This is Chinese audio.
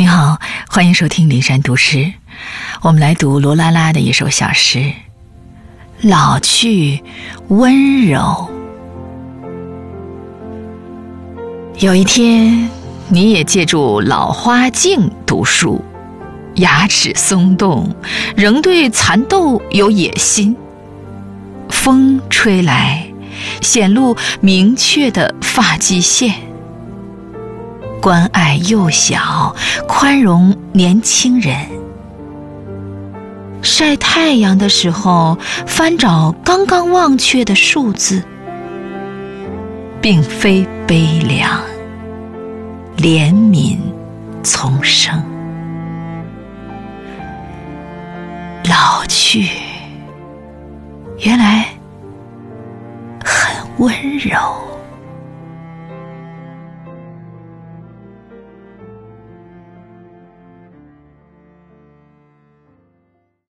你好，欢迎收听灵山读诗。我们来读罗拉拉的一首小诗《老去温柔》。有一天，你也借助老花镜读书，牙齿松动，仍对蚕豆有野心。风吹来，显露明确的发际线。关爱幼小，宽容年轻人。晒太阳的时候，翻找刚刚忘却的数字，并非悲凉，怜悯丛生。老去，原来很温柔。